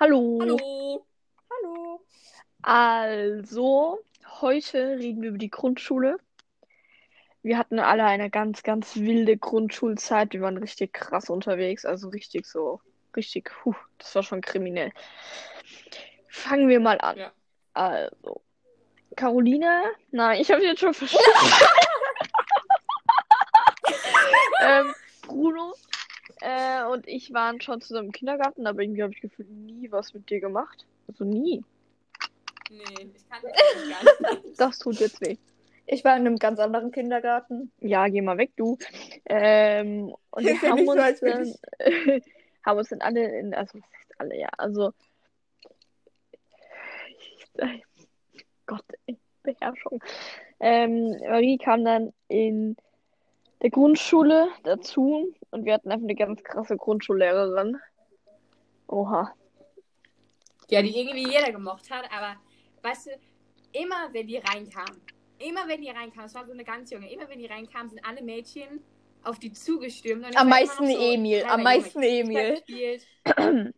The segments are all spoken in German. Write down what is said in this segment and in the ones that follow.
Hallo. Hallo. Hallo. Also, heute reden wir über die Grundschule. Wir hatten alle eine ganz, ganz wilde Grundschulzeit. Wir waren richtig krass unterwegs, also richtig so, richtig, puh, das war schon kriminell. Fangen wir mal an. Ja. Also, Caroline, nein, ich habe jetzt schon verstanden. ähm, Bruno äh, und ich waren schon zusammen im Kindergarten, aber irgendwie habe ich gefühlt nie was mit dir gemacht. Also nie. Nee, ich kann das gar nicht. Das tut jetzt weh. Ich war in einem ganz anderen Kindergarten. Ja, geh mal weg, du. Ähm, und wir haben so, uns, dann, haben uns dann alle in, also was heißt alle, ja, also ich, Gott, ey, Beherrschung. Ähm, Marie kam dann in der Grundschule dazu und wir hatten einfach eine ganz krasse Grundschullehrerin. Oha. Ja, die irgendwie jeder gemocht hat, aber weißt du, immer wenn die reinkamen, immer wenn die reinkamen, es war so eine ganz junge, immer wenn die reinkamen, sind alle Mädchen auf die zugestürmt. Am meisten so, Emil, am meisten. Emil. Ich habe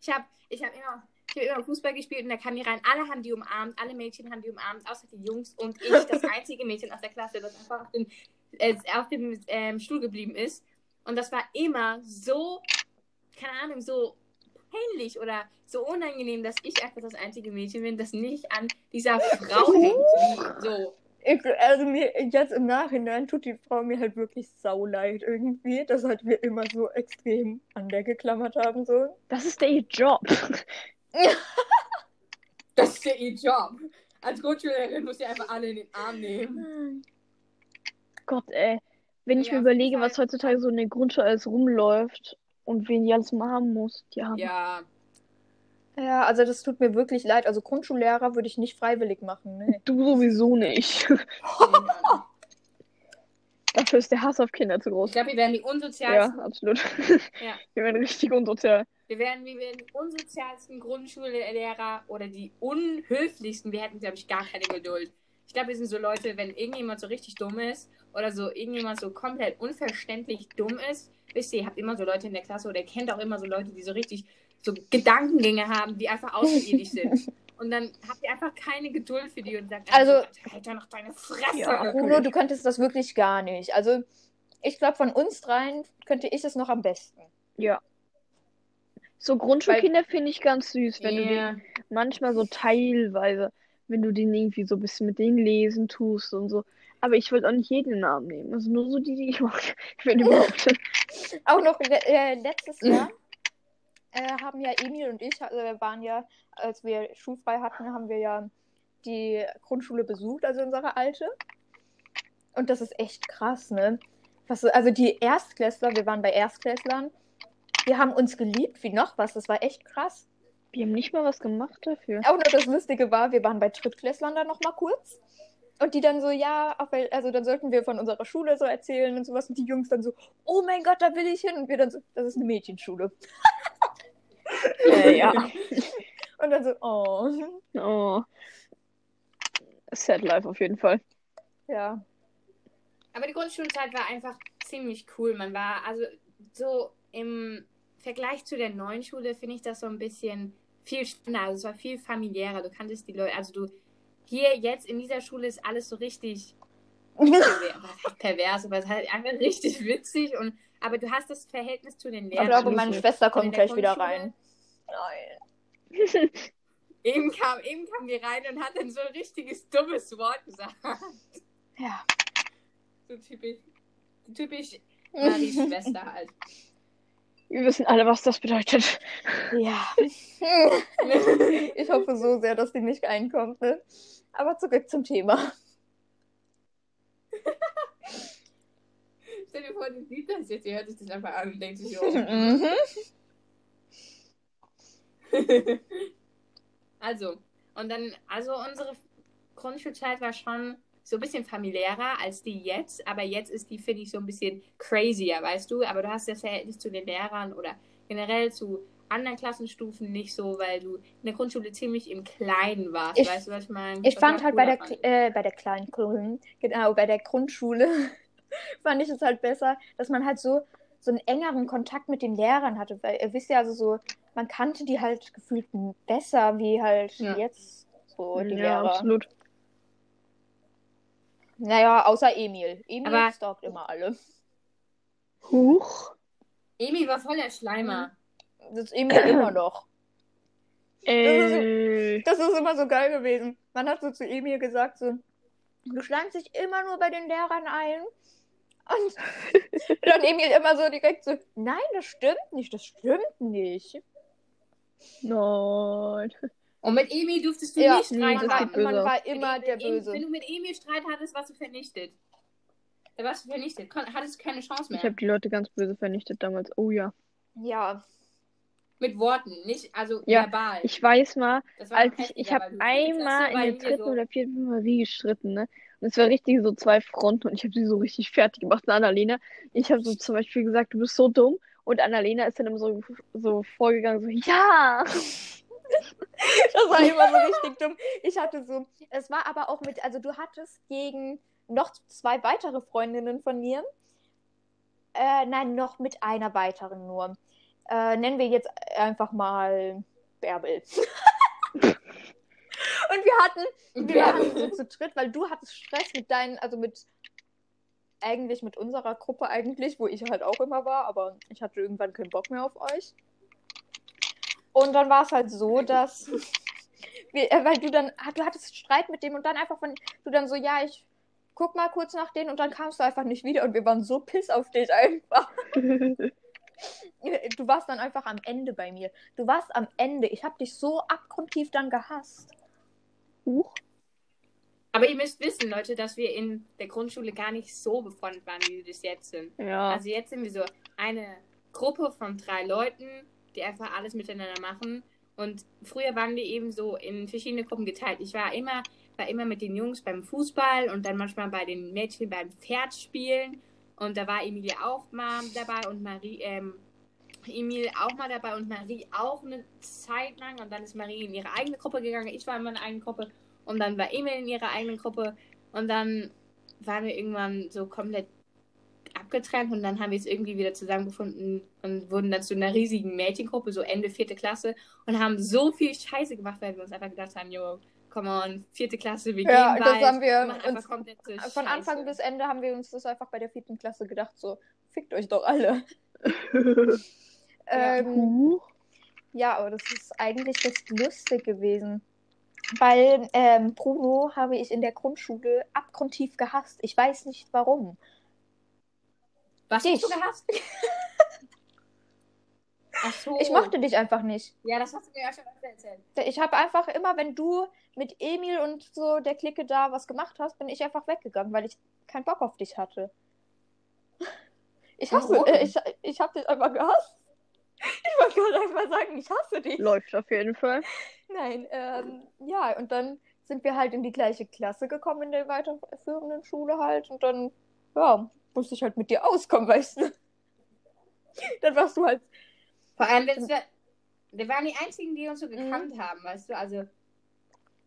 ich hab immer, ich hab immer Fußball gespielt und da kamen die rein. Alle haben die umarmt, alle Mädchen haben die umarmt, außer die Jungs und ich, das einzige Mädchen aus der Klasse, das einfach auf dem, äh, auf dem ähm, Stuhl geblieben ist. Und das war immer so, keine Ahnung, so peinlich oder so unangenehm, dass ich einfach das einzige Mädchen bin, das nicht an dieser Frau hängt. So. Ich, also mir jetzt im Nachhinein tut die Frau mir halt wirklich sauleid irgendwie, dass halt wir immer so extrem an der geklammert haben so. Das ist der ihr Job. Das ist ja ihr Job. Als Grundschullehrerin muss sie einfach alle in den Arm nehmen. Gott, ey. Wenn ich Ja, mir überlege, was heutzutage so in der Grundschule alles rumläuft und wen die alles mal haben muss, die haben. Ja, Ja, also das tut mir wirklich leid. Also Grundschullehrer würde ich nicht freiwillig machen. Nee. Du sowieso nicht. Dafür ist der Hass auf Kinder zu ich groß. glaube, wir werden die Ja, unsozialsten. absolut. Ja. Wir werden richtig unsozial. Wir werden, wir werden die unsozialsten Grundschullehrer oder die unhöflichsten. Wir hätten, glaube ich, gar keine Geduld. Ich glaube, wir sind so Leute, wenn irgendjemand so richtig dumm ist oder so irgendjemand so komplett unverständlich dumm ist. Wisst ihr, ihr habt immer so Leute in der Klasse oder ihr kennt auch immer so Leute, die so richtig so Gedankengänge haben, die einfach außerirdisch sind. Und dann habt ihr einfach keine Geduld für die und sagt, Also- halt doch noch deine Fresse. Ja. Bruno, du könntest das wirklich gar nicht. Also ich glaube, von uns dreien könnte ich es noch am besten. Ja. So Grundschulkinder finde ich ganz süß, wenn du Ja. denen manchmal so teilweise, wenn du denen irgendwie so ein bisschen mit denen lesen tust und so. Aber ich wollte auch nicht jeden den Arm nehmen. Also nur so die, die ich mag. Wenn überhaupt. Auch noch äh, letztes Jahr äh, haben ja Emil und ich, also wir waren ja, als wir schulfrei hatten, haben wir ja die Grundschule besucht, also unsere alte. Und das ist echt krass, ne? Was, also die Erstklässler, wir waren bei Erstklässlern, die haben uns geliebt, wie noch was, das war echt krass. Wir haben nicht mal was gemacht dafür. Auch noch das Lustige war, wir waren bei Drittklässlern dann noch mal kurz. Und die dann so, ja, also dann sollten wir von unserer Schule so erzählen und sowas. Und die Jungs dann so, oh mein Gott, da will ich hin. Und wir dann so, das ist eine Mädchenschule. Äh, ja. Und dann so, oh. Oh. Sad Life auf jeden Fall. Ja. Aber die Grundschulzeit war einfach ziemlich cool. Man war, also so im Vergleich zu der neuen Schule finde ich das so ein bisschen viel spannender. Also es war viel familiärer. Du kanntest die Leute, also du hier jetzt in dieser Schule ist alles so richtig pervers, aber es ist halt einfach richtig witzig und aber du hast das Verhältnis zu den Ich Lehrern. glaube, absolut meine. Schwester kommt der gleich wieder rein. Nein. Eben kam, eben kam die rein und hat dann so ein richtiges dummes Wort gesagt. Ja. So typisch, typisch Maries Schwester halt. Wir wissen alle, was das bedeutet. Ja. ich hoffe so sehr, dass die nicht reinkommt, ne? Aber zurück zum Thema. Stell dir vor, die sieht das jetzt, die hört sich das einfach an und denkt sich, oh. Mhm. also, und dann, also unsere Grundschulzeit war schon so ein bisschen familiärer als die jetzt, aber jetzt ist die, finde ich, so ein bisschen crazier, weißt du? Aber du hast das Verhältnis zu den Lehrern oder generell zu anderen Klassenstufen nicht so, weil du in der Grundschule ziemlich im Kleinen warst, Ich- weißt du, was ich meine? Ich fand halt bei der, fand. äh, bei der kleinen Grundschule, genau, bei der Grundschule, fand ich es halt besser, dass man halt so, so einen engeren Kontakt mit den Lehrern hatte. Weil ihr wisst ja, also so, man kannte die halt gefühlt besser, wie halt Ja. jetzt so die ja, Lehrer. absolut. Naja, außer Emil. Emil Aber- stalkt immer alle. Huch. Emil war voll der Schleimer. Das ist Emil immer noch. Äh, Das ist immer so geil gewesen. Man hat so zu Emil gesagt, so, du schleimst dich immer nur bei den Lehrern ein. Und dann Emil immer so direkt so, nein, das stimmt nicht, das stimmt nicht. nein. Und mit Emil durftest du Ja, nicht nee, Streit das man, war, man war immer Wenn- der wenn- Böse. Wenn du mit Emil Streit hattest, warst du vernichtet. Da warst du vernichtet. Kon hattest keine Chance mehr. Ich habe die Leute ganz böse vernichtet damals. Oh ja. Ja, Mit Worten, nicht also Ja, verbal. Ich weiß mal, als ich, ich habe einmal in der dritten so- oder vierten Marie gestritten, ne? Und es war richtig so zwei Fronten und ich habe sie so richtig fertig gemacht. Und Annalena, ich habe so zum Beispiel gesagt, du bist so dumm. Und Annalena ist dann immer so, so vorgegangen, so, ja! das war immer so richtig dumm. Ich hatte so, es war aber auch mit, also du hattest gegen noch zwei weitere Freundinnen von mir, äh, nein, noch mit einer weiteren nur. Äh, nennen wir jetzt einfach mal Bärbel. Und wir hatten, wir hatten so zu dritt, weil du hattest Stress mit deinen, also mit eigentlich mit unserer Gruppe eigentlich, wo ich halt auch immer war, aber ich hatte irgendwann keinen Bock mehr auf euch. Und dann war es halt so, dass wir, äh, weil du dann, du hattest Streit mit dem und dann einfach von, du dann so, ja, ich guck mal kurz nach denen und dann kamst du einfach nicht wieder und wir waren so piss auf dich einfach. Du warst dann einfach am Ende bei mir. Du warst am Ende. Ich habe dich so abgrundtief dann gehasst. Huch. Aber ihr müsst wissen, Leute, dass wir in der Grundschule gar nicht so befreundet waren, wie wir das jetzt sind. Ja. Also jetzt sind wir so eine Gruppe von drei Leuten, die einfach alles miteinander machen. Und früher waren wir eben so in verschiedene Gruppen geteilt. Ich war immer, war immer mit den Jungs beim Fußball und dann manchmal bei den Mädchen beim Pferdspielen. Und da war Emilie auch mal dabei und Marie, ähm, Emil auch mal dabei und Marie auch eine Zeit lang. Und dann ist Marie in ihre eigene Gruppe gegangen. Ich war in meiner eigenen Gruppe. Und dann war Emil in ihrer eigenen Gruppe. Und dann waren wir irgendwann so komplett abgetrennt und dann haben wir es irgendwie wieder zusammengefunden und wurden dann zu einer riesigen Mädchengruppe, so Ende vierte Klasse und haben so viel Scheiße gemacht, weil wir uns einfach gedacht haben, yo, come on, vierte Klasse, wir Ja, gehen das haben wir uns Von Anfang Scheiße. bis Ende haben wir uns das einfach bei der vierten Klasse gedacht, so, fickt euch doch alle. Ja. Ähm, ja, aber das ist eigentlich recht lustig gewesen. Weil ähm, Bruno habe ich in der Grundschule abgrundtief gehasst. Ich weiß nicht warum. Was dich. hast du gehasst? Ach so. Ich mochte dich einfach nicht. Ja, das hast du mir ja schon öfter erzählt. Ich habe einfach immer, wenn du mit Emil und so der Clique da was gemacht hast, bin ich einfach weggegangen, weil ich keinen Bock auf dich hatte. Ich hasse, äh, ich, ich habe dich einfach gehasst. Ich wollte gerade einfach sagen, ich hasse dich. Läuft auf jeden Fall. Nein, ähm, ja, und dann sind wir halt in die gleiche Klasse gekommen in der weiterführenden Schule halt und dann, ja, musste ich halt mit dir auskommen, weißt du. Dann warst du halt, Vor allem, wenn wir, wir waren die einzigen, die uns so gekannt haben, weißt du, also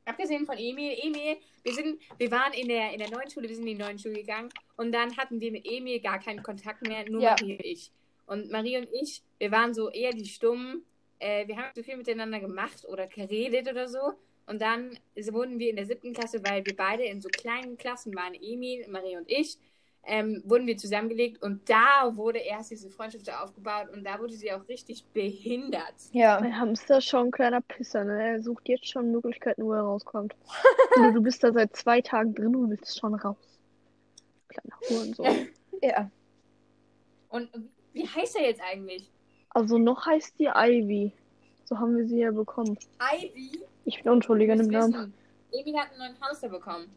abgesehen von Emil, Emil, wir sind, wir waren in der, in der neuen Schule, wir sind in die neuen Schule gegangen und dann hatten wir mit Emil gar keinen Kontakt mehr, nur Ja. Marie und ich. Und Marie und ich, wir waren so eher die Stummen, äh, wir haben so viel miteinander gemacht oder geredet oder so. Und dann wurden wir in der siebten Klasse, weil wir beide in so kleinen Klassen waren, Emil, Marie und ich, ähm, wurden wir zusammengelegt und da wurde erst diese Freundschaft aufgebaut und da wurde sie auch richtig behindert. ja, Mein Hamster ist schon ein kleiner Pisser, ne? Er sucht jetzt schon Möglichkeiten, wo er rauskommt. du, du bist da seit zwei Tagen drin und willst schon raus. Kleiner Hurensohn. ja. Und wie heißt er jetzt eigentlich? Also noch heißt die Ivy. So haben wir sie ja bekommen. Ivy? Ich bin unschuldiger im Namen. Emil hat einen neuen Hamster bekommen.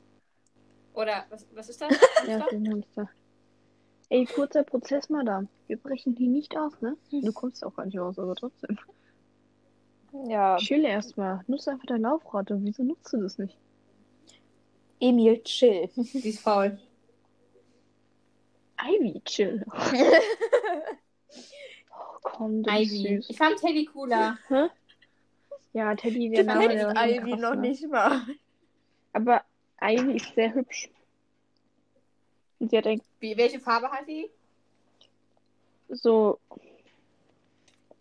Oder was, was ist das? Ja, Hamster? den Hamster. Ey, kurzer Prozess, Madame. Wir brechen hier nicht aus, ne? Du kommst auch gar nicht raus, aber trotzdem. Ja, Chill erstmal. Nutze einfach dein Laufrad. Und wieso nutzt du das nicht? Emil, chill. Sie ist faul. Ivy, chill. Oh, komm, du bist Ivy. süß. Ich fand Teddy cooler. Hä? Ja, Teddy, der Name, schon Ivy noch nicht mal. Aber Ivy ist sehr hübsch. Und sie hat ein Wie, welche Farbe hat sie? so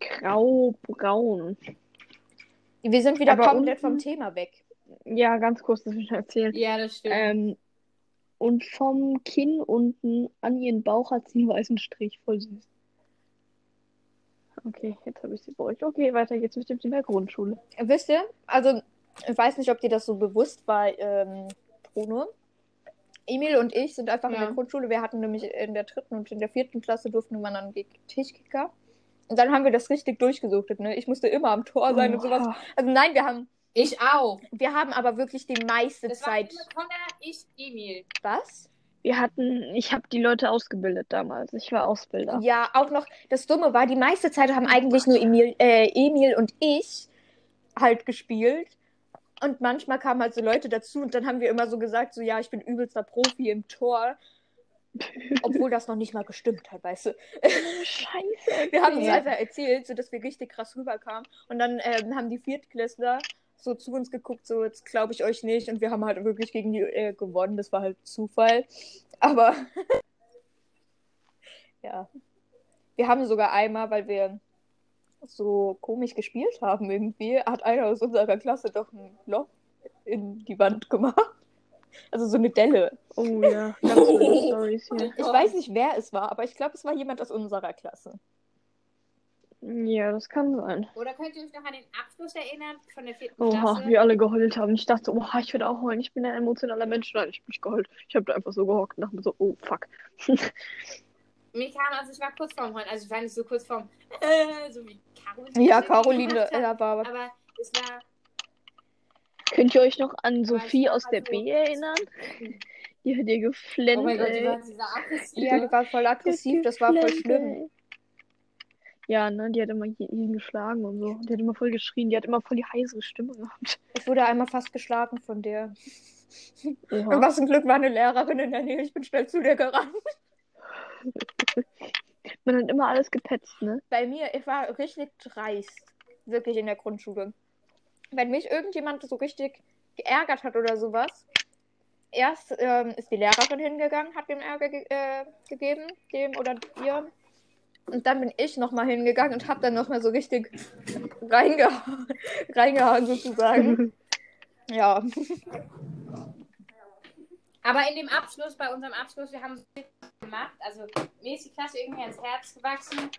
grau-braun. Wir sind wieder Aber komplett vom unten- Thema weg. Ja, ganz kurz, das will ich erzählen. Ja, das stimmt. Ähm, und vom Kinn unten an ihren Bauch hat sie einen weißen Strich. Voll süß. Okay, jetzt habe ich sie beruhigt. Okay, weiter geht's mit dem Thema Grundschule. Wisst ihr, also ich weiß nicht, ob dir das so bewusst war, ähm, Bruno. Emil und ich sind einfach in Ja. der Grundschule. Wir hatten nämlich in der dritten und in der vierten Klasse durften wir dann gegen Tischkicker. Und dann haben wir das richtig durchgesuchtet, ne? Ich musste immer am Tor sein und sowas. Also nein, wir haben, ich auch. wir haben aber wirklich die meiste Das war Zeit. Connor, ich, Emil. Was? Wir hatten, ich habe die Leute ausgebildet damals. Ich war Ausbilder. Ja, auch noch, das Dumme war, die meiste Zeit haben eigentlich nur Emil, äh, Emil und ich halt gespielt. Und manchmal kamen halt so Leute dazu und dann haben wir immer so gesagt, so ja, ich bin übelster Profi im Tor. Obwohl das noch nicht mal gestimmt hat, weißt du. Scheiße. Wir haben es Ja. einfach erzählt, sodass wir richtig krass rüberkamen. Und dann ähm, haben die Viertklässler so zu uns geguckt, so jetzt glaube ich euch nicht. Und wir haben halt wirklich gegen die äh, gewonnen. Das war halt Zufall. Aber ja. Wir haben sogar einmal, weil wir so komisch gespielt haben irgendwie, hat einer aus unserer Klasse doch ein Loch in die Wand gemacht. Also so eine Delle. Oh ja, ganz viele Stories hier. Ich weiß nicht, wer es war, aber ich glaube, es war jemand aus unserer Klasse. Ja, das kann sein. Oder könnt ihr euch noch an den Abschluss erinnern von der vierten Oha, Klasse? wir alle geheult haben. Ich dachte, oha, ich würde auch heulen. Ich bin ein emotionaler Mensch. Nein, ich bin nicht geheult. Ich habe da einfach so gehockt und dachte mir so, oh fuck. Mir kam, also ich war kurz vorm Heulen, also ich war nicht so kurz vorm, äh, so wie Caroline. Ja, Caroline, ja, war aber. Aber es war, Könnt ihr euch noch an Sophie war aus der so- B erinnern? Die hat ihr geflennt, oh mein Gott, die aggressiv. Ja, die war voll aggressiv, das war voll schlimm. Ja, ne, die hat immer jeden geschlagen und so. Die hat immer voll geschrien. Die hat immer voll die heißere Stimme gehabt. Ich wurde einmal fast geschlagen von der. Und Oha. was zum Glück war eine Lehrerin in der Nähe. Ich bin schnell zu der gerannt. Man hat immer alles gepetzt, ne? Bei mir, ich war richtig dreist. Wirklich in der Grundschule. Wenn mich irgendjemand so richtig geärgert hat oder sowas, erst ähm, ist die Lehrerin hingegangen, hat dem Ärger ge äh, gegeben, dem oder ihr. Und dann bin ich nochmal hingegangen und hab dann nochmal so richtig reingehauen, reingehauen sozusagen. ja. Aber in dem Abschluss, bei unserem Abschluss, wir haben gemacht. Also mir ist die Klasse irgendwie ans Herz gewachsen,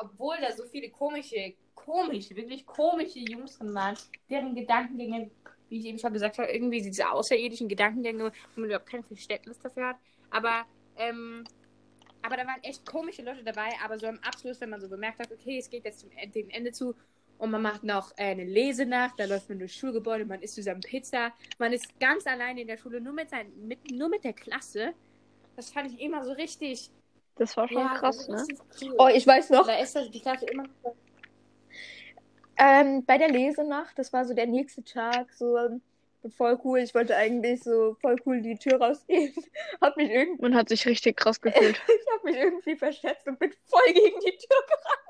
obwohl da so viele komische, komische, wirklich komische Jungs drin waren, deren Gedankengänge, wie ich eben schon gesagt habe, irgendwie diese außerirdischen Gedankengänge, wo man überhaupt kein Verständnis dafür hat. Aber, ähm, aber da waren echt komische Leute dabei. Aber so am Abschluss, wenn man so bemerkt hat, okay, es geht jetzt zum E- dem Ende zu, und man macht noch äh, eine Lesenacht, da läuft man durchs Schulgebäude, man isst zusammen Pizza, man ist ganz alleine in der Schule, nur mit, sein, mit, nur mit der Klasse. Das fand ich immer so richtig. Das war schon ja, krass, ne? Cool. Oh, ich weiß noch, Da ist das, die Klasse immer. ähm, bei der Lesenacht, das war so der nächste Tag, so ähm, voll cool. Ich wollte eigentlich so voll cool die Tür rausgehen. Hab mich irgendwie, Man hat sich richtig krass gefühlt. ich hab mich irgendwie verschätzt und bin voll gegen die Tür gerannt.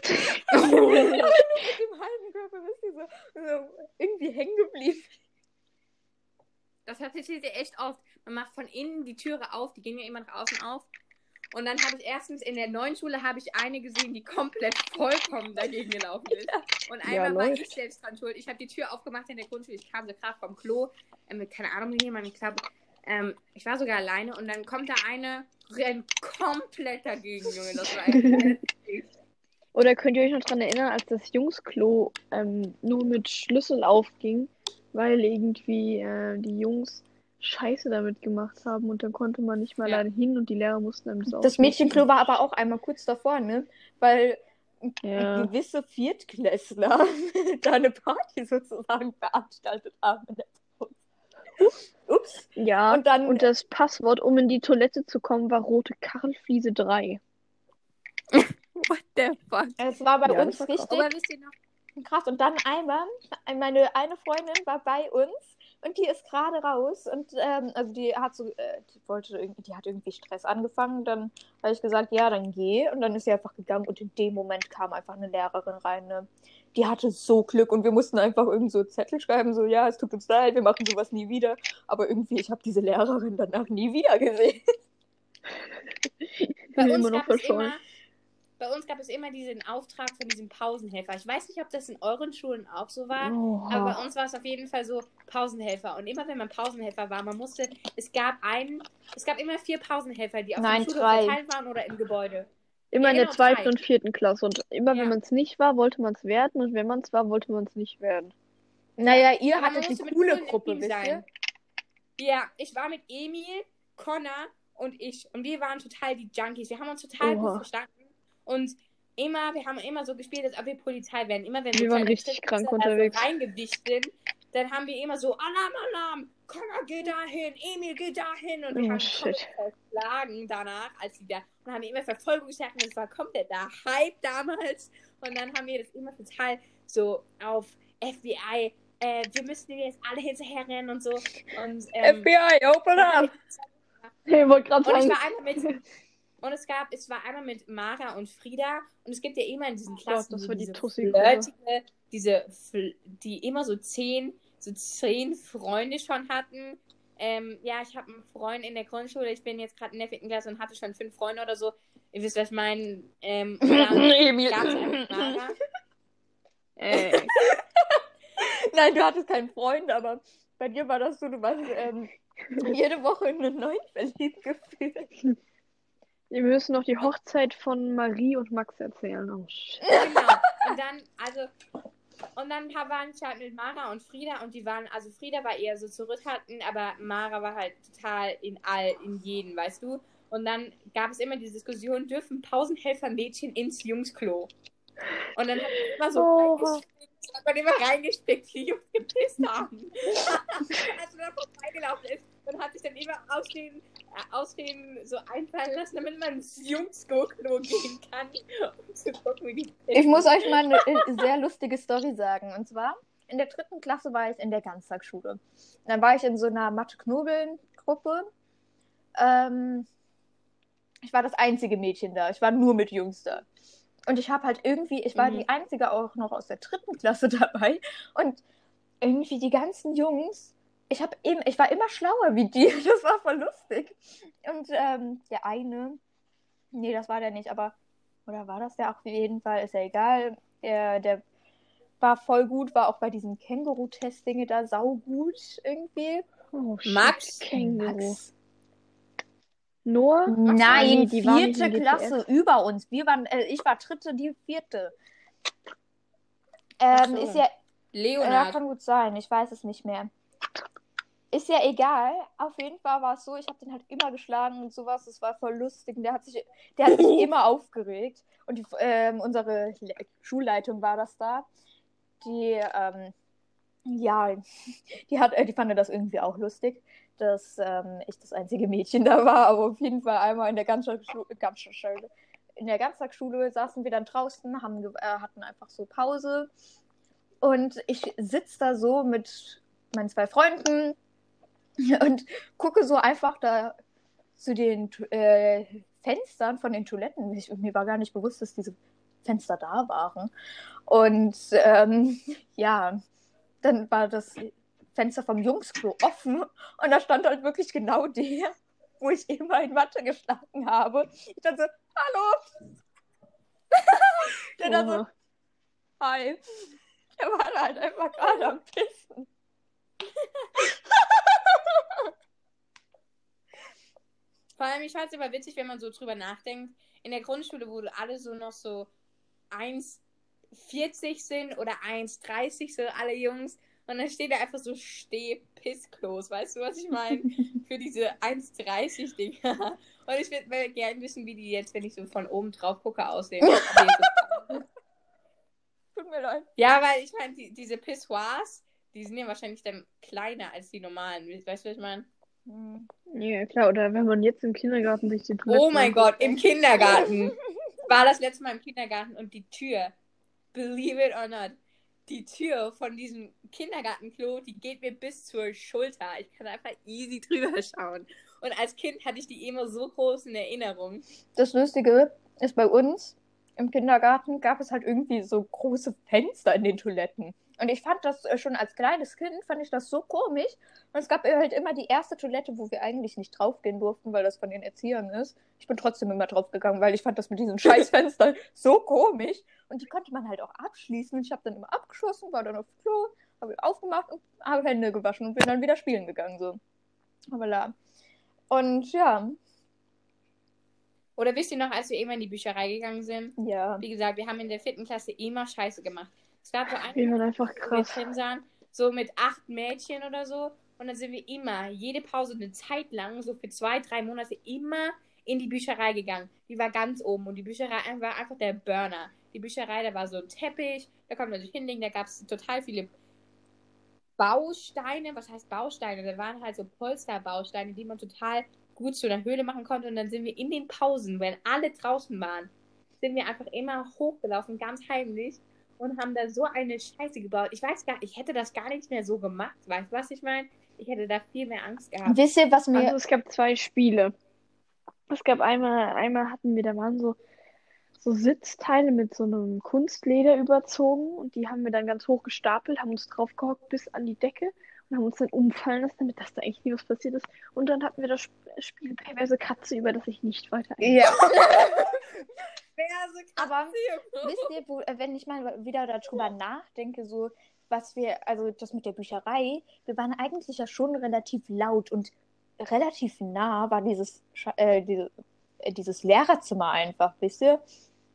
mit dem halben Körper bist du so, so irgendwie hängen geblieben. Das passiert hier echt oft. Man macht von innen die Türe auf, die gehen ja immer nach außen auf. Und dann habe ich erstens in der neuen Schule habe ich eine gesehen, die komplett vollkommen dagegen gelaufen ist. Und Ja, einmal war läuft. ich selbst dran schuld. Ich habe die Tür aufgemacht in der Grundschule. Ich kam so gerade vom Klo, äh, mit keine Ahnung mit jemandem. Ich glaube, ähm, ich war sogar alleine und dann kommt da eine, rennt komplett dagegen, Junge. Das war echt Oder könnt ihr euch noch dran erinnern, als das Jungsklo ähm, nur mit Schlüssel aufging, weil irgendwie äh, die Jungs Scheiße damit gemacht haben und dann konnte man nicht mal Ja. alleine hin und die Lehrer mussten einem das Das aufschließen. Mädchenklo war aber auch einmal kurz davor, ne? Weil Ja. gewisse Viertklässler da eine Party sozusagen veranstaltet haben in der Pause. Ups. Ja, Und dann und das Passwort, um in die Toilette zu kommen, war rote Karlfliese 3. What the fuck? es war bei Ja, uns das richtig Aber wisst ihr noch? Krass. Und dann einmal, meine eine Freundin war bei uns und die ist gerade raus und ähm, also die hat so, äh, die wollte irgendwie, die hat irgendwie Stress angefangen. Dann habe ich gesagt, ja, dann geh. Und dann ist sie einfach gegangen und in dem Moment kam einfach eine Lehrerin rein. Ne? Die hatte so Glück und wir mussten einfach irgend so Zettel schreiben, so ja, es tut uns leid, wir machen sowas nie wieder. Aber irgendwie, ich habe diese Lehrerin danach nie wieder gesehen. Bei Immer uns noch gab es verschollen. immer, bei uns gab es immer diesen Auftrag von diesem Pausenhelfer. Ich weiß nicht, ob das in euren Schulen auch so war, Oha. aber bei uns war es auf jeden Fall so Pausenhelfer. Und immer wenn man Pausenhelfer war, man musste, es gab einen, es gab immer vier Pausenhelfer, die auf Nein, der Schule drei. verteilt waren oder im Gebäude. Immer Ja, in der genau, zweiten drei. und vierten Klasse. Und immer Ja. wenn man es nicht war, wollte man es werden. Und wenn man es war, wollte man es nicht werden. Naja, ihr Aber hattet mit coole Gruppe, wisst ihr? Ja, ich war mit Emil, Connor und ich. Und wir waren total die Junkies. Wir haben uns total Oha. gut verstanden. Und immer, wir haben immer so gespielt, als ob wir Polizei wären. Immer wenn Wir so waren richtig krank da unterwegs. So reingewischt sind, dann haben wir immer so Alarm, Alarm, Connor, geh dahin, Emil, geh dahin. Und wir Oh, haben shit. verschlagen danach, als sie da, und haben immer Verfolgungsjagden. Das war komplett der Hype damals. Und dann haben wir das immer total so auf FBI, äh, wir müssen jetzt alle hinterher rennen und so. Und, ähm, FBI, open up! Ich wollte gerade und ich sagen, war einmal mit. Und es gab, es war einmal mit Mara und Frieda. Und es gibt ja immer in diesen Gott, Klassen das so die diese Tussi-Gruppe. flirtige, diese, Fl- die immer so zehn, so zehn Freunde schon hatten. Ähm, ja, ich habe einen Freund in der Grundschule. Ich bin jetzt gerade in der vierten Klasse und hatte schon fünf Freunde oder so. Ihr wisst, was ich meine. Ähm, Emil. gab es einfach Mara. Ey. Nein, du hattest keinen Freund, aber bei dir war das so, du warst ähm, jede Woche in einen neuen verliebt gefühlt. Wir müssen noch die Hochzeit von Marie und Max erzählen. Oh. Genau. Und dann, also, und dann waren ich halt mit Mara und Frieda und die waren, also Frieda war eher so zurückhaltend, aber Mara war halt total in all, in jeden, weißt du? Und dann gab es immer die Diskussion, dürfen Pausenhelfer-Mädchen ins Jungsklo? Und dann hat man immer so reingespickt, hat man immer reingespickt, die Jungs gepisst haben. Als man da vorbeigelaufen ist und hat sich dann immer Ausreden, äh, Ausreden so einfallen lassen, damit man ins Jungsklo gehen kann, um zu gucken, wie die Ich muss euch mal eine äh, sehr lustige Story sagen. Und zwar, in der dritten Klasse war ich in der Ganztagsschule. Dann war ich in so einer Mathe-Knobeln-Gruppe. Ähm, ich war das einzige Mädchen da. Ich war nur mit Jungs da. Und ich habe halt irgendwie, ich war Mhm. die einzige auch noch aus der dritten Klasse dabei. Und irgendwie die ganzen Jungs, ich habe eben, ich war immer schlauer wie die. Das war voll lustig. Und ähm, der eine, nee, das war der nicht, aber oder war das der? Auf jeden Fall ist ja egal. Der, der war voll gut, war auch bei diesem Känguru-Test-Dinge da saugut irgendwie. Oh. Max? Känguru. Max. Noah? Ach, nee, Nein, die vierte Klasse über uns. Wir waren, äh, ich war dritte, die vierte. Ähm, so. ist ja, ja, Leonard. kann gut sein, ich weiß es nicht mehr. Ist ja egal. Auf jeden Fall war es so, ich habe den halt immer geschlagen und sowas. Es war voll lustig. Und der hat sich, der hat sich immer aufgeregt. Und die, ähm, unsere Le Schulleitung war das da. Die, ähm, ja, die hat, äh, die fand das irgendwie auch lustig, dass ähm, ich das einzige Mädchen da war. Aber auf jeden Fall einmal in der Ganztagsschule, Ganztagsschule, in der Ganztagsschule saßen wir dann draußen, haben, äh, hatten einfach so Pause. Und ich sitze da so mit meinen zwei Freunden und gucke so einfach da zu den äh, Fenstern von den Toiletten. Ich, mir war gar nicht bewusst, dass diese Fenster da waren. Und ähm, ja, dann war das Fenster vom Jungsklo offen und da stand halt wirklich genau der, wo ich immer in Mathe geschlagen habe. Ich dachte so, hallo! der dann so, hi. Der war da halt einfach gerade am Pissen. Vor allem, ich fand es immer witzig, wenn man so drüber nachdenkt. In der Grundschule, wo alle so noch so 1,40 sind oder 1,30 so alle Jungs. Und dann steht da einfach so Steh-Pissklos. Weißt du, was ich meine? Für diese 1,30 Dinger. Und ich würde gerne wissen, wie die jetzt, wenn ich so von oben drauf gucke, aussehen. Tut mir leid. ja, weil ich meine, die, diese Pissoirs, die sind ja wahrscheinlich dann kleiner als die normalen. Weißt du, was ich meine? Hm. Ja, klar. Oder wenn man jetzt im Kindergarten sich die Toilette Oh mein Gott, im Kindergarten. War das letzte Mal im Kindergarten und die Tür, believe it or not, die Tür von diesem Kindergartenklo, die geht mir bis zur Schulter. Ich kann einfach easy drüber schauen. Und als Kind hatte ich die immer so groß in Erinnerung. Das Lustige ist bei uns, im Kindergarten gab es halt irgendwie so große Fenster in den Toiletten. Und ich fand das äh, schon als kleines Kind, fand ich das so komisch. Und es gab halt immer die erste Toilette, wo wir eigentlich nicht draufgehen durften, weil das von den Erziehern ist. Ich bin trotzdem immer draufgegangen, weil ich fand das mit diesen Scheißfenstern so komisch. Und die konnte man halt auch abschließen. Und ich habe dann immer abgeschossen, war dann auf Klo, habe aufgemacht und habe Hände gewaschen und bin dann wieder spielen gegangen. So. Aber la. Und ja, oder wisst ihr noch, als wir immer in die Bücherei gegangen sind? Ja. Wie gesagt, wir haben in der vierten Klasse immer Scheiße gemacht. Es gab so eine, Wir waren einfach wir krass. drin sahen, so mit acht Mädchen oder so. Und dann sind wir immer, jede Pause eine Zeit lang, so für zwei, drei Monate, immer in die Bücherei gegangen. Die war ganz oben und die Bücherei war einfach der Burner. Die Bücherei, da war so ein Teppich, da konnte man sich hinlegen, da gab es total viele Bausteine. Was heißt Bausteine? Da waren halt so Polsterbausteine, die man total gut zu einer Höhle machen konnte. Und dann sind wir in den Pausen, wenn alle draußen waren, sind wir einfach immer hochgelaufen, ganz heimlich und haben da so eine Scheiße gebaut. Ich weiß gar ich hätte das gar nicht mehr so gemacht. Weißt du, was ich meine? Ich hätte da viel mehr Angst gehabt. wisst ihr, was mir. Also es gab zwei Spiele. Es gab einmal, einmal hatten wir, da waren so, so Sitzteile mit so einem Kunstleder überzogen und die haben wir dann ganz hoch gestapelt, haben uns draufgehockt bis an die Decke und haben uns dann umfallen lassen, damit das da eigentlich nie was passiert ist. Und dann hatten wir das Sp- Spiel Perverse Katze, über das ich nicht weiter Ja. Verse, Aber Wisst ihr, wo, äh, wenn ich mal wieder darüber nachdenke, so was wir, also das mit der Bücherei, wir waren eigentlich ja schon relativ laut und relativ nah war dieses, äh, diese, äh, dieses Lehrerzimmer einfach, wisst ihr?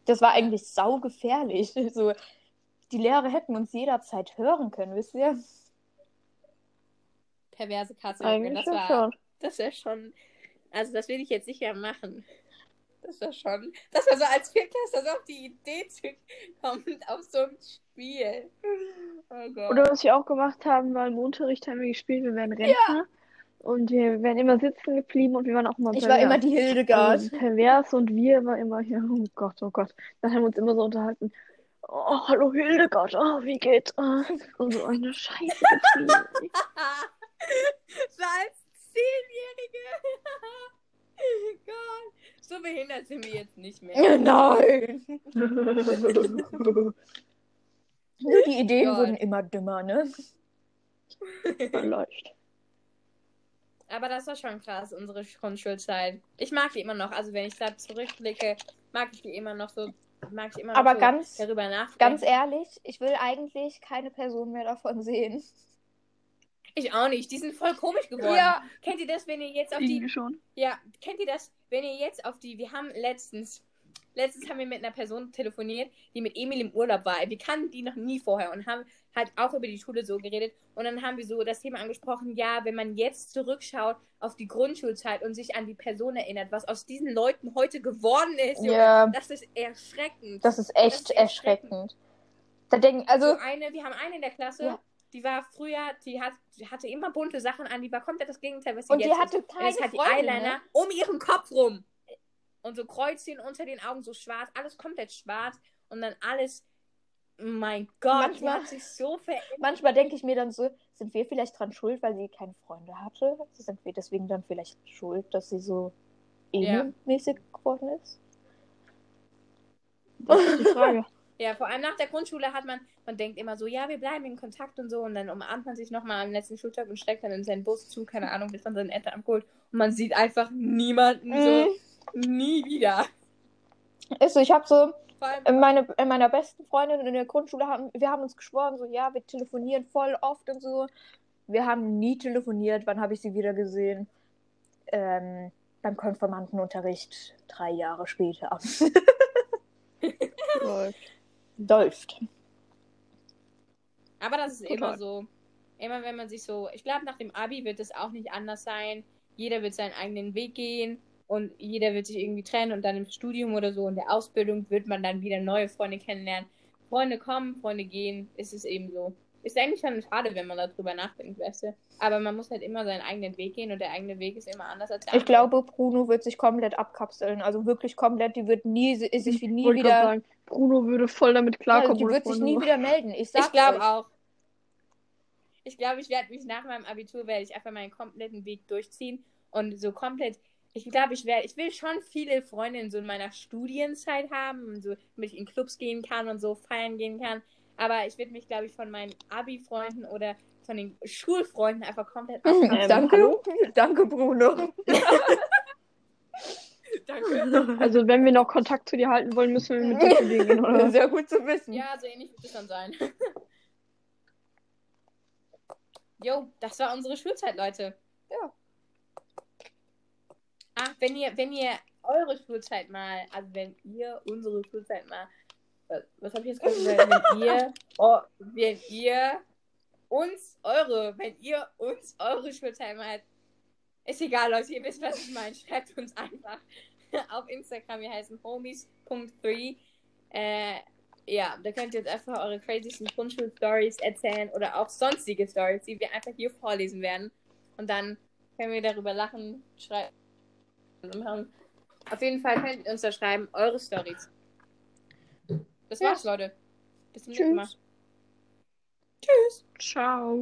Das war eigentlich saugefährlich. So, die Lehrer hätten uns jederzeit hören können, wisst ihr? Perverse Katze. Das ja war, schon. das wäre schon, also das will ich jetzt sicher machen. Das war schon, das war so als Viertklässler so auf die Idee zu kommen, auf so ein Spiel. Oh Gott. Oder was wir auch gemacht haben, war im Unterricht haben wir gespielt, wir wären Rentner. Und wir wären immer sitzen geblieben und wir waren auch immer Ich war immer pervers. die Hildegard. Also pervers und wir waren immer hier, oh Gott, oh Gott. Dann haben wir uns immer so unterhalten. Oh, hallo Hildegard, oh, wie geht's? Ah, und so eine Scheiße getrieben. so als Zehnjährige. Gott. So behindert sind wir jetzt nicht mehr. Nein! Nur die Ideen Gott. wurden immer dümmer, ne? Läuft. Aber das war schon krass, unsere Grundschulzeit. Ich mag die immer noch. Also wenn ich da zurückblicke, mag ich die immer noch so. Mag ich immer noch Aber so ganz- darüber nachdenken. Ganz ehrlich, ich will eigentlich keine Person mehr davon sehen. Ich auch nicht. Die sind voll komisch geworden. Ja. Kennt ihr das, wenn ihr jetzt auf Irgendwie die. schon. Ja, kennt ihr das, wenn ihr jetzt auf die. Wir haben letztens. Letztens haben wir mit einer Person telefoniert, die mit Emil im Urlaub war. Wir kannten die noch nie vorher und haben halt auch über die Schule so geredet. Und dann haben wir so das Thema angesprochen, ja, wenn man jetzt zurückschaut auf die Grundschulzeit und sich an die Person erinnert, was aus diesen Leuten heute geworden ist, Junge, Ja, das ist erschreckend. das ist echt Das ist erschreckend. Da denken, Also also, eine, wir haben eine in der Klasse, Ja. Die war früher, die, hat, die hatte immer bunte Sachen an, die war komplett das Gegenteil, was sie und die jetzt hatte ist. Und keine jetzt hat die Freunde, Eyeliner ne? um ihren Kopf rum. Und so Kreuzchen unter den Augen, so schwarz, alles komplett schwarz. Und dann alles, mein Gott, Manchmal- die hat sich so verändert. Manchmal denke ich mir dann so, sind wir vielleicht dran schuld, weil sie keine Freunde hatte? Sind wir deswegen dann vielleicht schuld, dass sie so Ja. emo-mäßig geworden ist? Das ist die Frage. Ja, vor allem nach der Grundschule hat man, man denkt immer so, ja, wir bleiben in Kontakt und so. Und dann umarmt man sich nochmal am letzten Schultag und steckt dann in seinen Bus zu, keine Ahnung, bis dann seine Eltern abgeholt. Und man sieht einfach niemanden so, nie wieder. Ist so, ich habe so, meine, in meiner besten Freundin in der Grundschule haben wir haben uns geschworen, so ja, wir telefonieren voll oft und so. Wir haben nie telefoniert. Wann habe ich sie wieder gesehen? Ähm, beim Konfirmandenunterricht drei Jahre später. Läuft. Aber das ist Total. immer so. Immer wenn man sich so. Ich glaube, nach dem Abi wird es auch nicht anders sein. Jeder wird seinen eigenen Weg gehen und jeder wird sich irgendwie trennen und dann im Studium oder so in der Ausbildung wird man dann wieder neue Freunde kennenlernen. Freunde kommen, Freunde gehen. Ist es eben so. Ist eigentlich schon schade, wenn man darüber nachdenkt, weißt du. Aber man muss halt immer seinen eigenen Weg gehen und der eigene Weg ist immer anders als der Ich glaube, Bruno wird sich komplett abkapseln. Also wirklich komplett. Die wird nie, sich nie Wollte wieder. sagen, Bruno würde voll damit Ja, klarkommen. die ohne wird sich nie wieder melden. Ich sag's Ich glaube auch. Ich glaube, ich werde mich nach meinem Abitur werde ich einfach meinen kompletten Weg durchziehen und so komplett ich glaube, ich werde, ich will schon viele Freunde so in meiner Studienzeit haben, so, damit ich in Clubs gehen kann und so feiern gehen kann. Aber ich würde mich, glaube ich, von meinen Abi-Freunden oder von den Schulfreunden einfach komplett ähm, Danke, hallo? danke, Bruno. danke. Also wenn wir noch Kontakt zu dir halten wollen, müssen wir mit dir gehen, oder? Sehr gut zu wissen. Ja, so ähnlich wird es dann sein. Jo, das war unsere Schulzeit, Leute. Ja. Ach, wenn ihr, wenn ihr eure Schulzeit mal, also wenn ihr unsere Schulzeit mal, was, habe ich jetzt gesagt? Wenn ihr, oh, wenn ihr uns eure, wenn ihr uns eure Schulzeit mal, ist egal, Leute, ihr wisst, was ich meine. Schreibt uns einfach auf Instagram. Wir heißen homies.3. Äh, ja, da könnt ihr jetzt einfach eure crazysten Grundschul-Stories erzählen oder auch sonstige Stories, die wir einfach hier vorlesen werden. Und dann können wir darüber lachen, schreiben. Auf jeden Fall könnt ihr uns da schreiben, eure Stories. Das war's, ja. Leute. Bis zum nächsten Mal. Tschüss. Ciao.